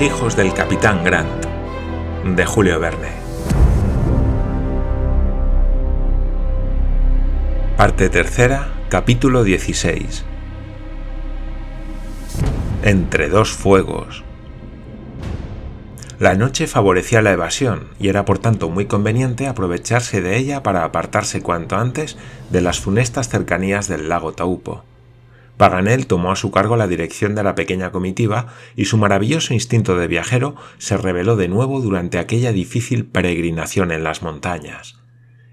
Hijos del capitán Grant, de Julio Verne. Parte tercera, capítulo 16. Entre dos fuegos. La noche favorecía la evasión y era por tanto muy conveniente aprovecharse de ella para apartarse cuanto antes de las funestas cercanías del lago Taupo. Paganel tomó a su cargo la dirección de la pequeña comitiva y su maravilloso instinto de viajero se reveló de nuevo durante aquella difícil peregrinación en las montañas.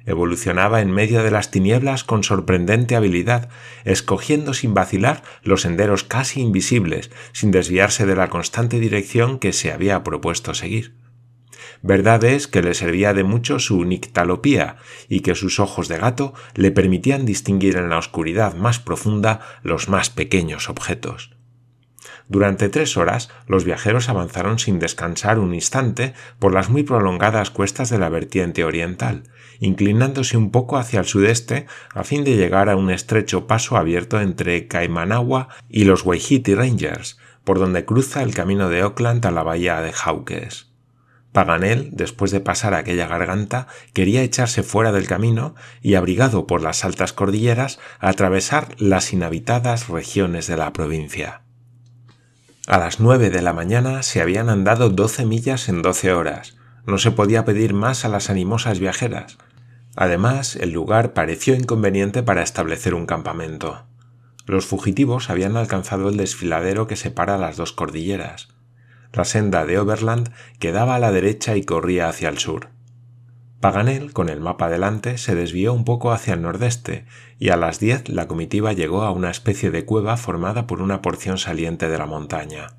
Evolucionaba en medio de las tinieblas con sorprendente habilidad, escogiendo sin vacilar los senderos casi invisibles, sin desviarse de la constante dirección que se había propuesto seguir. Verdad es que le servía de mucho su nictalopía y que sus ojos de gato le permitían distinguir en la oscuridad más profunda los más pequeños objetos. Durante tres horas los viajeros avanzaron sin descansar un instante por las muy prolongadas cuestas de la vertiente oriental, inclinándose un poco hacia el sudeste a fin de llegar a un estrecho paso abierto entre Caimanagua y los Waihiti Rangers, por donde cruza el camino de Auckland a la bahía de Hawkes. Paganel, después de pasar aquella garganta, quería echarse fuera del camino y, abrigado por las altas cordilleras, atravesar las inhabitadas regiones de la provincia. A las nueve de la mañana se habían andado doce millas en doce horas. No se podía pedir más a las animosas viajeras. Además, el lugar pareció inconveniente para establecer un campamento. Los fugitivos habían alcanzado el desfiladero que separa las dos cordilleras. La senda de Overland quedaba a la derecha y corría hacia el sur. Paganel, con el mapa delante, se desvió un poco hacia el nordeste, y a las diez la comitiva llegó a una especie de cueva formada por una porción saliente de la montaña.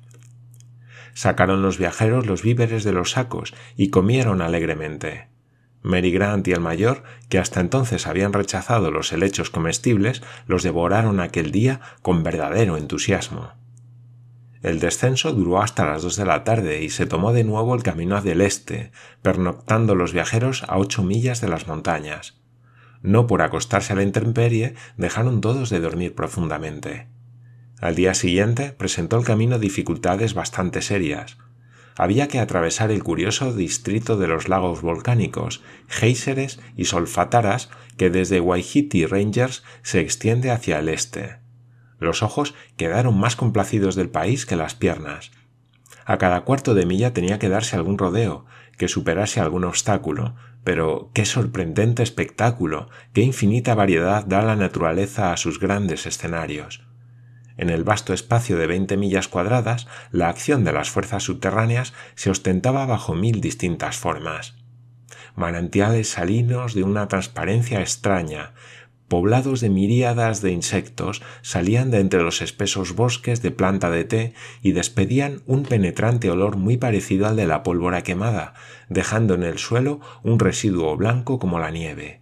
Sacaron los viajeros los víveres de los sacos y comieron alegremente. Mary Grant y el mayor, que hasta entonces habían rechazado los helechos comestibles, los devoraron aquel día con verdadero entusiasmo. El descenso duró hasta las dos de la tarde y se tomó de nuevo el camino hacia el este, pernoctando los viajeros a ocho millas de las montañas. No por acostarse a la intemperie dejaron todos de dormir profundamente. Al día siguiente presentó el camino dificultades bastante serias. Había que atravesar el curioso distrito de los lagos volcánicos, géiseres y solfataras que desde Waihiti Rangers se extiende hacia el este. Los ojos quedaron más complacidos del país que las piernas. A cada cuarto de milla tenía que darse algún rodeo, que superase algún obstáculo, pero qué sorprendente espectáculo, qué infinita variedad da la naturaleza a sus grandes escenarios. En el vasto espacio de veinte millas cuadradas, la acción de las fuerzas subterráneas se ostentaba bajo mil distintas formas. Manantiales salinos de una transparencia extraña, poblados de miríadas de insectos salían de entre los espesos bosques de planta de té y despedían un penetrante olor muy parecido al de la pólvora quemada, dejando en el suelo un residuo blanco como la nieve.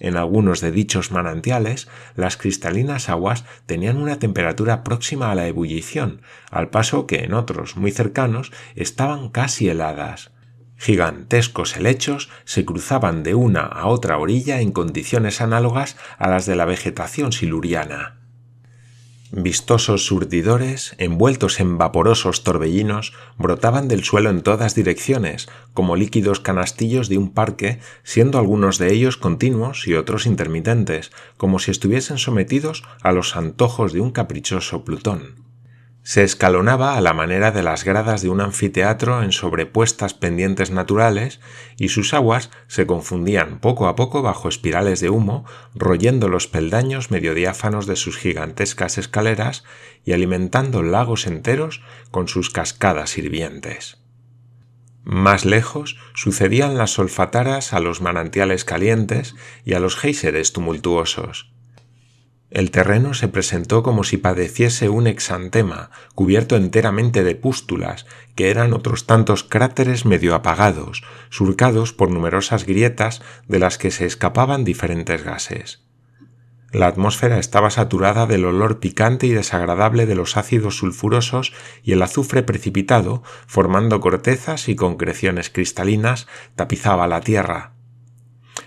En algunos de dichos manantiales, las cristalinas aguas tenían una temperatura próxima a la ebullición, al paso que en otros muy cercanos estaban casi heladas. Gigantescos helechos se cruzaban de una a otra orilla en condiciones análogas a las de la vegetación siluriana. Vistosos surdidores, envueltos en vaporosos torbellinos, brotaban del suelo en todas direcciones, como líquidos canastillos de un parque, siendo algunos de ellos continuos y otros intermitentes, como si estuviesen sometidos a los antojos de un caprichoso Plutón. Se escalonaba a la manera de las gradas de un anfiteatro en sobrepuestas pendientes naturales y sus aguas se confundían poco a poco bajo espirales de humo, royendo los peldaños medio diáfanos de sus gigantescas escaleras y alimentando lagos enteros con sus cascadas hirvientes. Más lejos sucedían las solfataras a los manantiales calientes y a los géiseres tumultuosos. El terreno se presentó como si padeciese un exantema, cubierto enteramente de pústulas, que eran otros tantos cráteres medio apagados, surcados por numerosas grietas de las que se escapaban diferentes gases. La atmósfera estaba saturada del olor picante y desagradable de los ácidos sulfurosos y el azufre precipitado, formando cortezas y concreciones cristalinas, tapizaba la tierra.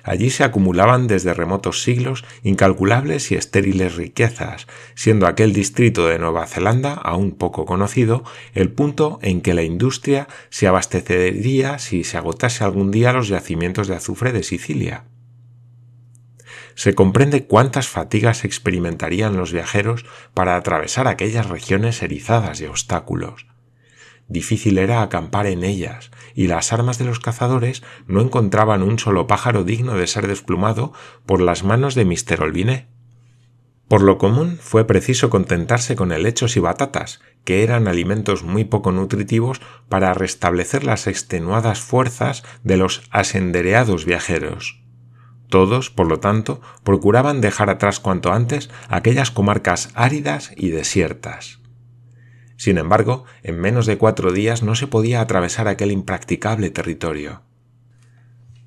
Allí se acumulaban desde remotos siglos incalculables y estériles riquezas, siendo aquel distrito de Nueva Zelanda, aún poco conocido, el punto en que la industria se abastecería si se agotase algún día los yacimientos de azufre de Sicilia. Se comprende cuántas fatigas experimentarían los viajeros para atravesar aquellas regiones erizadas de obstáculos, Difícil era acampar en ellas, y las armas de los cazadores no encontraban un solo pájaro digno de ser desplumado por las manos de Mr. Olviné. Por lo común fue preciso contentarse con helechos y batatas, que eran alimentos muy poco nutritivos para restablecer las extenuadas fuerzas de los asendereados viajeros. Todos, por lo tanto, procuraban dejar atrás cuanto antes aquellas comarcas áridas y desiertas. Sin embargo, en menos de cuatro días no se podía atravesar aquel impracticable territorio.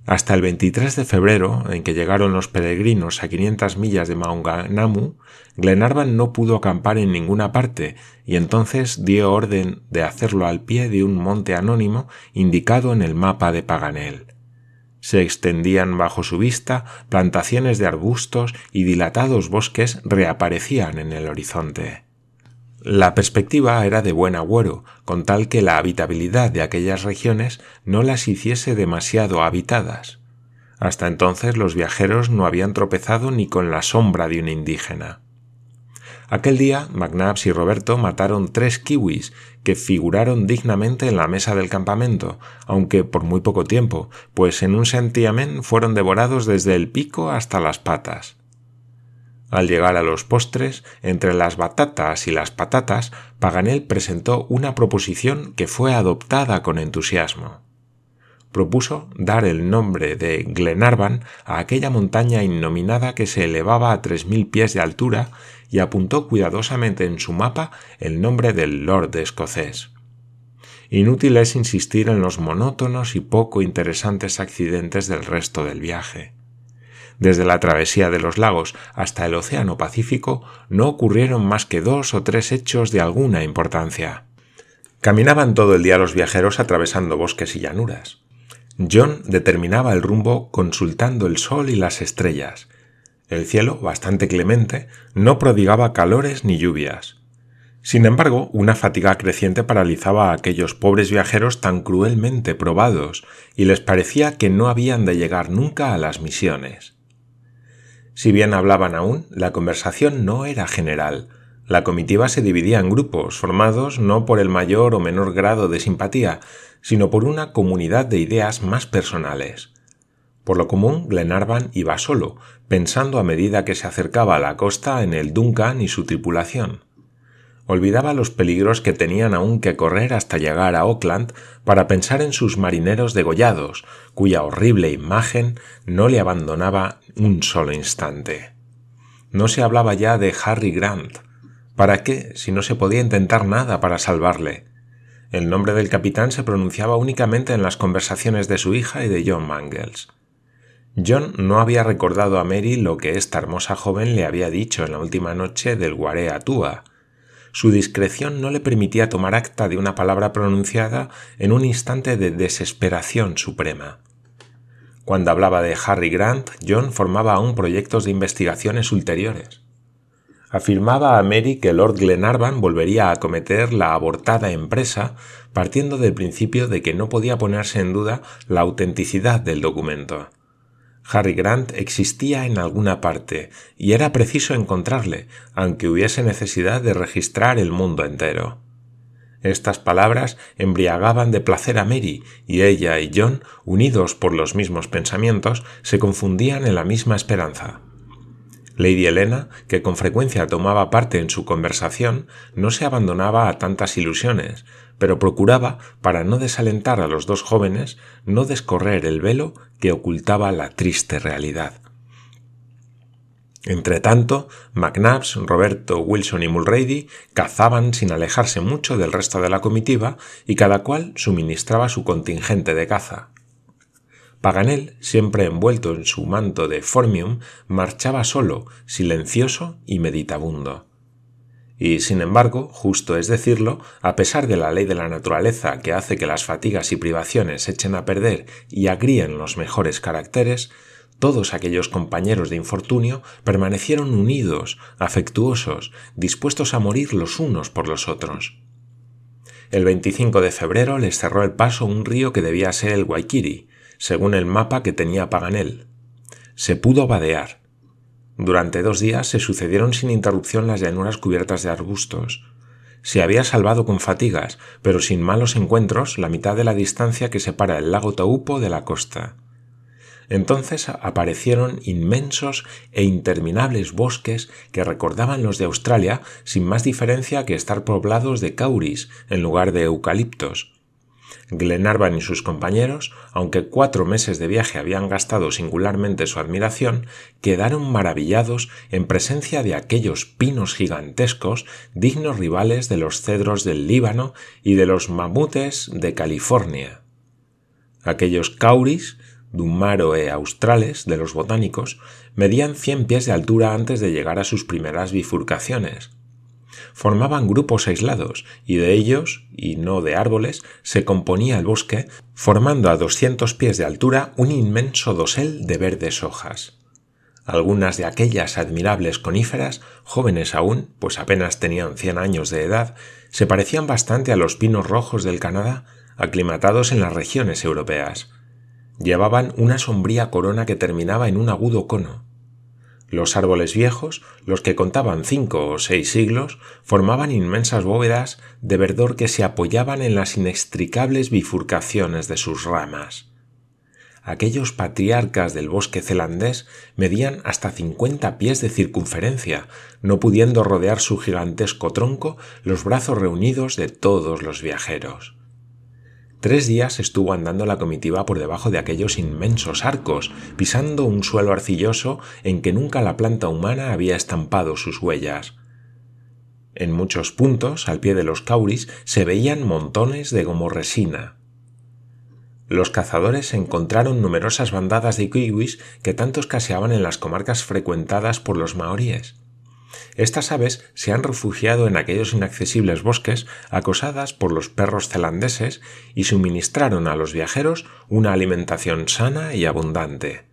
Hasta el 23 de febrero, en que llegaron los peregrinos a 500 millas de Maunganamu, Glenarvan no pudo acampar en ninguna parte y entonces dio orden de hacerlo al pie de un monte anónimo indicado en el mapa de Paganel. Se extendían bajo su vista plantaciones de arbustos y dilatados bosques reaparecían en el horizonte. La perspectiva era de buen agüero, con tal que la habitabilidad de aquellas regiones no las hiciese demasiado habitadas. Hasta entonces los viajeros no habían tropezado ni con la sombra de un indígena. Aquel día, McNabbs y Roberto mataron tres kiwis que figuraron dignamente en la mesa del campamento, aunque por muy poco tiempo, pues en un santiamén fueron devorados desde el pico hasta las patas. Al llegar a los postres, entre las batatas y las patatas, Paganel presentó una proposición que fue adoptada con entusiasmo. Propuso dar el nombre de Glenarvan a aquella montaña innominada que se elevaba a tres mil pies de altura y apuntó cuidadosamente en su mapa el nombre del Lord escocés. Inútil es insistir en los monótonos y poco interesantes accidentes del resto del viaje. Desde la travesía de los lagos hasta el Océano Pacífico no ocurrieron más que dos o tres hechos de alguna importancia. Caminaban todo el día los viajeros atravesando bosques y llanuras. John determinaba el rumbo consultando el sol y las estrellas. El cielo, bastante clemente, no prodigaba calores ni lluvias. Sin embargo, una fatiga creciente paralizaba a aquellos pobres viajeros tan cruelmente probados, y les parecía que no habían de llegar nunca a las misiones. Si bien hablaban aún, la conversación no era general. La comitiva se dividía en grupos, formados no por el mayor o menor grado de simpatía, sino por una comunidad de ideas más personales. Por lo común, Glenarvan iba solo, pensando a medida que se acercaba a la costa en el Duncan y su tripulación olvidaba los peligros que tenían aún que correr hasta llegar a Auckland para pensar en sus marineros degollados, cuya horrible imagen no le abandonaba un solo instante. No se hablaba ya de Harry Grant. ¿Para qué si no se podía intentar nada para salvarle? El nombre del capitán se pronunciaba únicamente en las conversaciones de su hija y de John Mangles. John no había recordado a Mary lo que esta hermosa joven le había dicho en la última noche del Guaré Atua, su discreción no le permitía tomar acta de una palabra pronunciada en un instante de desesperación suprema. Cuando hablaba de Harry Grant, John formaba aún proyectos de investigaciones ulteriores. Afirmaba a Mary que Lord Glenarvan volvería a acometer la abortada empresa partiendo del principio de que no podía ponerse en duda la autenticidad del documento. Harry Grant existía en alguna parte, y era preciso encontrarle, aunque hubiese necesidad de registrar el mundo entero. Estas palabras embriagaban de placer a Mary, y ella y John, unidos por los mismos pensamientos, se confundían en la misma esperanza. Lady Helena, que con frecuencia tomaba parte en su conversación, no se abandonaba a tantas ilusiones, pero procuraba, para no desalentar a los dos jóvenes, no descorrer el velo que ocultaba la triste realidad. Entretanto, McNabbs, Roberto, Wilson y Mulrady cazaban sin alejarse mucho del resto de la comitiva y cada cual suministraba su contingente de caza. Paganel, siempre envuelto en su manto de formium, marchaba solo, silencioso y meditabundo. Y, sin embargo, justo es decirlo, a pesar de la ley de la naturaleza que hace que las fatigas y privaciones echen a perder y agríen los mejores caracteres, todos aquellos compañeros de infortunio permanecieron unidos, afectuosos, dispuestos a morir los unos por los otros. El 25 de febrero les cerró el paso un río que debía ser el Guayquiri, según el mapa que tenía Paganel. Se pudo vadear. Durante dos días se sucedieron sin interrupción las llanuras cubiertas de arbustos. Se había salvado con fatigas, pero sin malos encuentros, la mitad de la distancia que separa el lago Taupo de la costa. Entonces aparecieron inmensos e interminables bosques que recordaban los de Australia sin más diferencia que estar poblados de cauris en lugar de eucaliptos. Glenarvan y sus compañeros, aunque cuatro meses de viaje habían gastado singularmente su admiración, quedaron maravillados en presencia de aquellos pinos gigantescos, dignos rivales de los cedros del Líbano y de los mamutes de California. Aquellos cauris Dumaroe australes de los botánicos medían 100 pies de altura antes de llegar a sus primeras bifurcaciones. Formaban grupos aislados y de ellos, y no de árboles, se componía el bosque, formando a 200 pies de altura un inmenso dosel de verdes hojas. Algunas de aquellas admirables coníferas, jóvenes aún, pues apenas tenían 100 años de edad, se parecían bastante a los pinos rojos del Canadá, aclimatados en las regiones europeas. Llevaban una sombría corona que terminaba en un agudo cono. Los árboles viejos, los que contaban cinco o seis siglos, formaban inmensas bóvedas de verdor que se apoyaban en las inextricables bifurcaciones de sus ramas. Aquellos patriarcas del bosque celandés medían hasta cincuenta pies de circunferencia, no pudiendo rodear su gigantesco tronco los brazos reunidos de todos los viajeros. Tres días estuvo andando la comitiva por debajo de aquellos inmensos arcos, pisando un suelo arcilloso en que nunca la planta humana había estampado sus huellas. En muchos puntos, al pie de los cauris, se veían montones de gomorresina. Los cazadores encontraron numerosas bandadas de kiwis que tanto escaseaban en las comarcas frecuentadas por los maoríes. Estas aves se han refugiado en aquellos inaccesibles bosques acosadas por los perros zelandeses y suministraron a los viajeros una alimentación sana y abundante.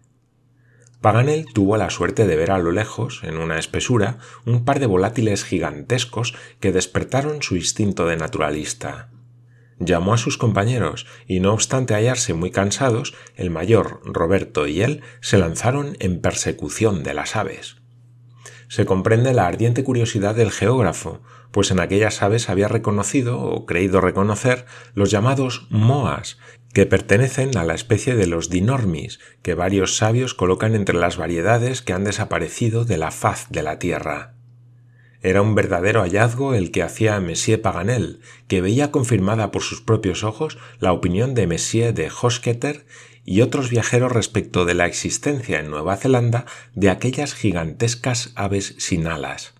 Paganel tuvo la suerte de ver a lo lejos, en una espesura, un par de volátiles gigantescos que despertaron su instinto de naturalista. Llamó a sus compañeros y no obstante hallarse muy cansados, el mayor Roberto y él se lanzaron en persecución de las aves se comprende la ardiente curiosidad del geógrafo, pues en aquellas aves había reconocido o creído reconocer los llamados moas, que pertenecen a la especie de los dinormis, que varios sabios colocan entre las variedades que han desaparecido de la faz de la Tierra. Era un verdadero hallazgo el que hacía Messier Paganel, que veía confirmada por sus propios ojos la opinión de Messier de Hosketer y otros viajeros respecto de la existencia en Nueva Zelanda de aquellas gigantescas aves sin alas.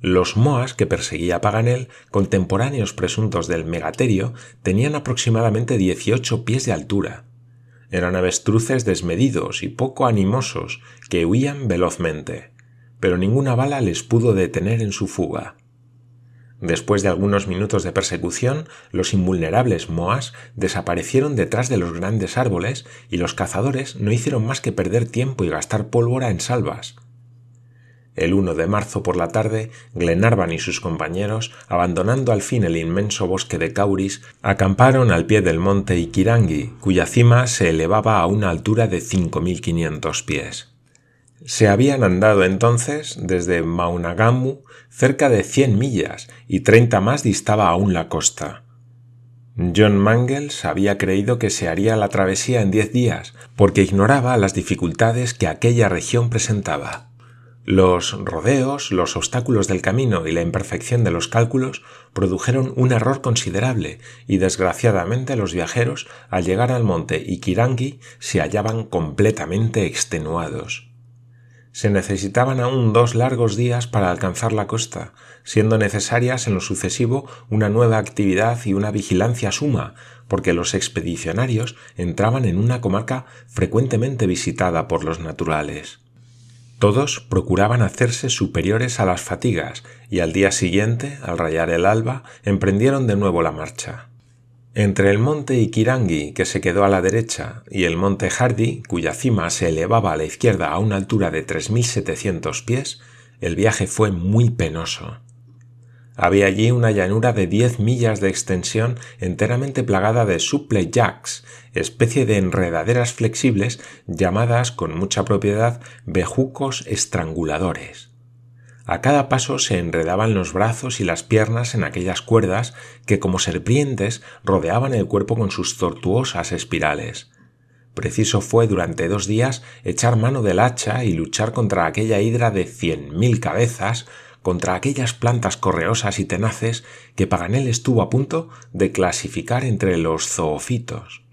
Los moas que perseguía Paganel, contemporáneos presuntos del megaterio, tenían aproximadamente 18 pies de altura. Eran avestruces desmedidos y poco animosos que huían velozmente, pero ninguna bala les pudo detener en su fuga. Después de algunos minutos de persecución, los invulnerables moas desaparecieron detrás de los grandes árboles y los cazadores no hicieron más que perder tiempo y gastar pólvora en salvas. El 1 de marzo por la tarde, Glenarvan y sus compañeros, abandonando al fin el inmenso bosque de Cauris, acamparon al pie del monte Ikirangi, cuya cima se elevaba a una altura de 5.500 pies. Se habían andado entonces desde Maunagamu cerca de cien millas y treinta más distaba aún la costa. John Mangles había creído que se haría la travesía en diez días, porque ignoraba las dificultades que aquella región presentaba. Los rodeos, los obstáculos del camino y la imperfección de los cálculos produjeron un error considerable y desgraciadamente los viajeros, al llegar al monte Ikirangi, se hallaban completamente extenuados. Se necesitaban aún dos largos días para alcanzar la costa, siendo necesarias en lo sucesivo una nueva actividad y una vigilancia suma, porque los expedicionarios entraban en una comarca frecuentemente visitada por los naturales. Todos procuraban hacerse superiores a las fatigas y al día siguiente, al rayar el alba, emprendieron de nuevo la marcha. Entre el monte Ikirangi, que se quedó a la derecha, y el monte Hardy, cuya cima se elevaba a la izquierda a una altura de 3.700 pies, el viaje fue muy penoso. Había allí una llanura de 10 millas de extensión enteramente plagada de supple jacks, especie de enredaderas flexibles llamadas con mucha propiedad bejucos estranguladores. A cada paso se enredaban los brazos y las piernas en aquellas cuerdas que como serpientes rodeaban el cuerpo con sus tortuosas espirales. Preciso fue durante dos días echar mano del hacha y luchar contra aquella hidra de cien mil cabezas, contra aquellas plantas correosas y tenaces que Paganel estuvo a punto de clasificar entre los zoofitos.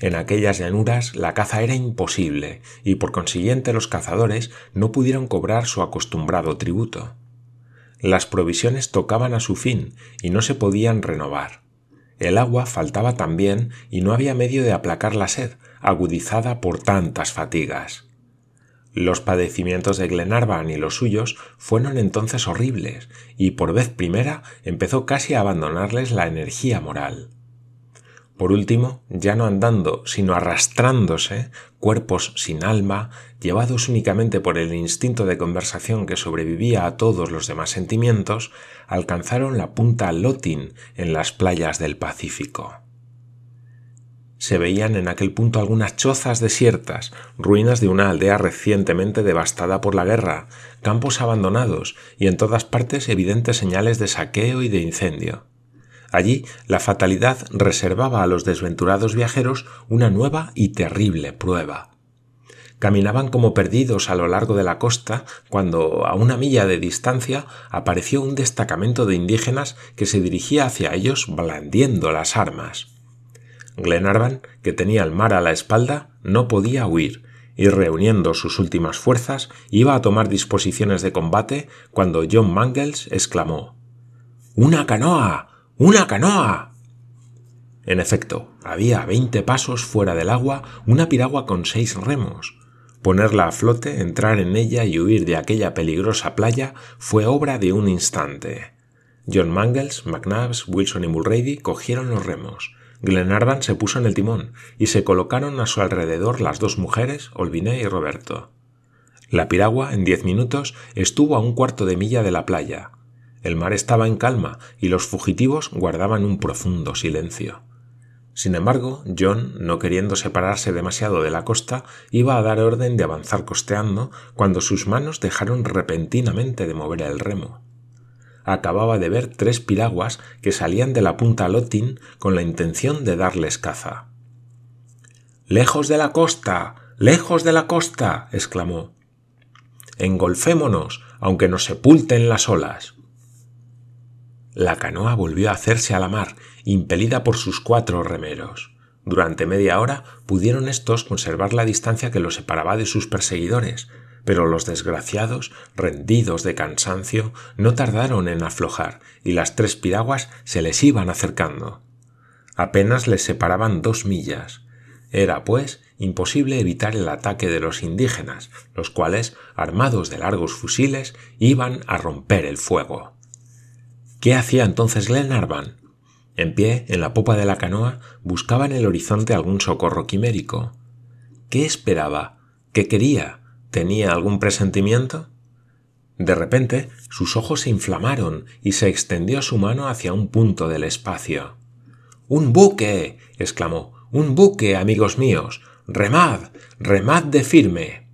En aquellas llanuras la caza era imposible y por consiguiente los cazadores no pudieron cobrar su acostumbrado tributo. Las provisiones tocaban a su fin y no se podían renovar. El agua faltaba también y no había medio de aplacar la sed, agudizada por tantas fatigas. Los padecimientos de Glenarvan y los suyos fueron entonces horribles, y por vez primera empezó casi a abandonarles la energía moral. Por último, ya no andando, sino arrastrándose, cuerpos sin alma, llevados únicamente por el instinto de conversación que sobrevivía a todos los demás sentimientos, alcanzaron la punta Lotin en las playas del Pacífico. Se veían en aquel punto algunas chozas desiertas, ruinas de una aldea recientemente devastada por la guerra, campos abandonados y en todas partes evidentes señales de saqueo y de incendio. Allí la fatalidad reservaba a los desventurados viajeros una nueva y terrible prueba. Caminaban como perdidos a lo largo de la costa cuando, a una milla de distancia, apareció un destacamento de indígenas que se dirigía hacia ellos blandiendo las armas. Glenarvan, que tenía el mar a la espalda, no podía huir, y reuniendo sus últimas fuerzas iba a tomar disposiciones de combate cuando John Mangles exclamó ¡Una canoa! ¡Una canoa! En efecto, había a veinte pasos fuera del agua una piragua con seis remos. Ponerla a flote, entrar en ella y huir de aquella peligrosa playa fue obra de un instante. John Mangles, McNabbs, Wilson y Mulrady cogieron los remos. Glenarvan se puso en el timón y se colocaron a su alrededor las dos mujeres, Olviné y Roberto. La piragua, en diez minutos, estuvo a un cuarto de milla de la playa. El mar estaba en calma y los fugitivos guardaban un profundo silencio. Sin embargo, John, no queriendo separarse demasiado de la costa, iba a dar orden de avanzar costeando cuando sus manos dejaron repentinamente de mover el remo. Acababa de ver tres piraguas que salían de la punta Lotin con la intención de darles caza. Lejos de la costa. lejos de la costa. exclamó. Engolfémonos, aunque nos sepulten las olas. La canoa volvió a hacerse a la mar, impelida por sus cuatro remeros. Durante media hora pudieron éstos conservar la distancia que los separaba de sus perseguidores, pero los desgraciados, rendidos de cansancio, no tardaron en aflojar, y las tres piraguas se les iban acercando. Apenas les separaban dos millas. Era, pues, imposible evitar el ataque de los indígenas, los cuales, armados de largos fusiles, iban a romper el fuego. ¿Qué hacía entonces Glenarvan? En pie, en la popa de la canoa, buscaba en el horizonte algún socorro quimérico. ¿Qué esperaba? ¿Qué quería? ¿Tenía algún presentimiento? De repente, sus ojos se inflamaron y se extendió su mano hacia un punto del espacio. ¡Un buque! exclamó. ¡Un buque, amigos míos! ¡Remad! ¡Remad de firme!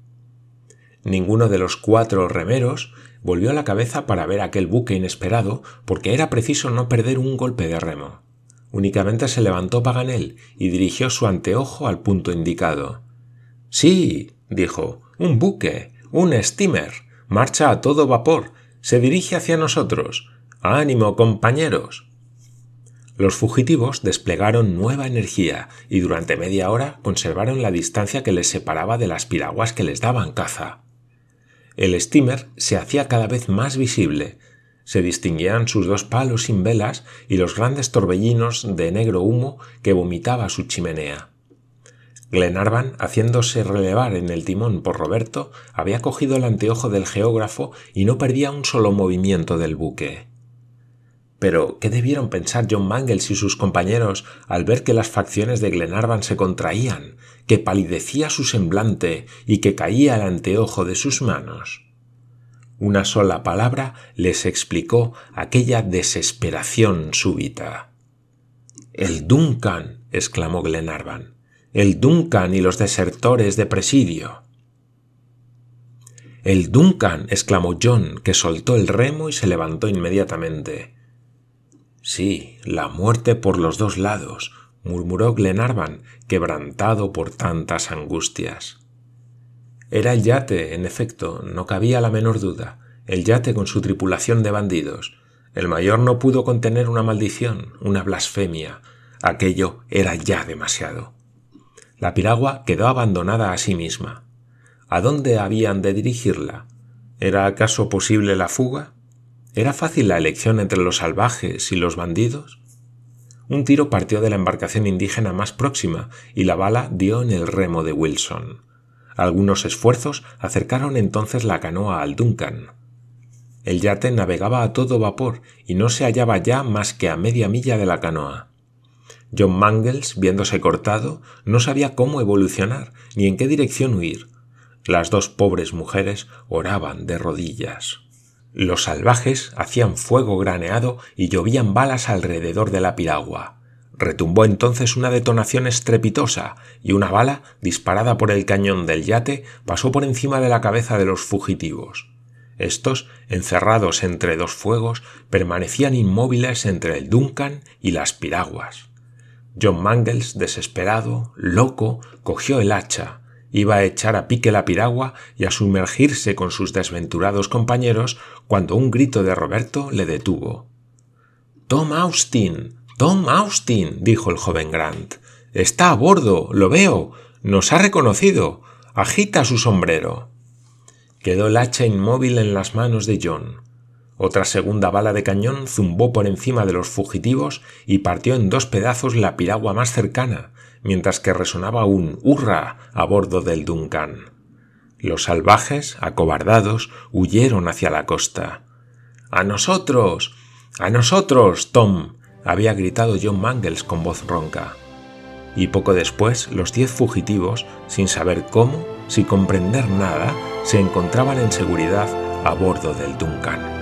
Ninguno de los cuatro remeros volvió la cabeza para ver aquel buque inesperado, porque era preciso no perder un golpe de remo. Únicamente se levantó Paganel y dirigió su anteojo al punto indicado. Sí, dijo, un buque, un steamer, marcha a todo vapor, se dirige hacia nosotros. ánimo, compañeros. Los fugitivos desplegaron nueva energía y durante media hora conservaron la distancia que les separaba de las piraguas que les daban caza. El steamer se hacía cada vez más visible. Se distinguían sus dos palos sin velas y los grandes torbellinos de negro humo que vomitaba su chimenea. Glenarvan, haciéndose relevar en el timón por Roberto, había cogido el anteojo del geógrafo y no perdía un solo movimiento del buque. Pero, ¿qué debieron pensar John Mangles y sus compañeros al ver que las facciones de Glenarvan se contraían, que palidecía su semblante y que caía el anteojo de sus manos? Una sola palabra les explicó aquella desesperación súbita. El Duncan, exclamó Glenarvan. El Duncan y los desertores de presidio. El Duncan, exclamó John, que soltó el remo y se levantó inmediatamente. Sí, la muerte por los dos lados, murmuró Glenarvan, quebrantado por tantas angustias. Era el yate, en efecto, no cabía la menor duda, el yate con su tripulación de bandidos. El mayor no pudo contener una maldición, una blasfemia. Aquello era ya demasiado. La piragua quedó abandonada a sí misma. ¿A dónde habían de dirigirla? ¿Era acaso posible la fuga? ¿Era fácil la elección entre los salvajes y los bandidos? Un tiro partió de la embarcación indígena más próxima y la bala dio en el remo de Wilson. Algunos esfuerzos acercaron entonces la canoa al Duncan. El yate navegaba a todo vapor y no se hallaba ya más que a media milla de la canoa. John Mangles, viéndose cortado, no sabía cómo evolucionar ni en qué dirección huir. Las dos pobres mujeres oraban de rodillas. Los salvajes hacían fuego graneado y llovían balas alrededor de la piragua. Retumbó entonces una detonación estrepitosa y una bala, disparada por el cañón del yate, pasó por encima de la cabeza de los fugitivos. Estos, encerrados entre dos fuegos, permanecían inmóviles entre el Duncan y las piraguas. John Mangles, desesperado, loco, cogió el hacha, Iba a echar a pique la piragua y a sumergirse con sus desventurados compañeros cuando un grito de Roberto le detuvo. Tom Austin. Tom Austin. dijo el joven Grant. Está a bordo. lo veo. Nos ha reconocido. agita su sombrero. Quedó el hacha inmóvil en las manos de John. Otra segunda bala de cañón zumbó por encima de los fugitivos y partió en dos pedazos la piragua más cercana, mientras que resonaba un hurra a bordo del Duncan. Los salvajes, acobardados, huyeron hacia la costa. ¡A nosotros! ¡A nosotros, Tom! había gritado John Mangles con voz ronca. Y poco después los diez fugitivos, sin saber cómo, sin comprender nada, se encontraban en seguridad a bordo del Duncan.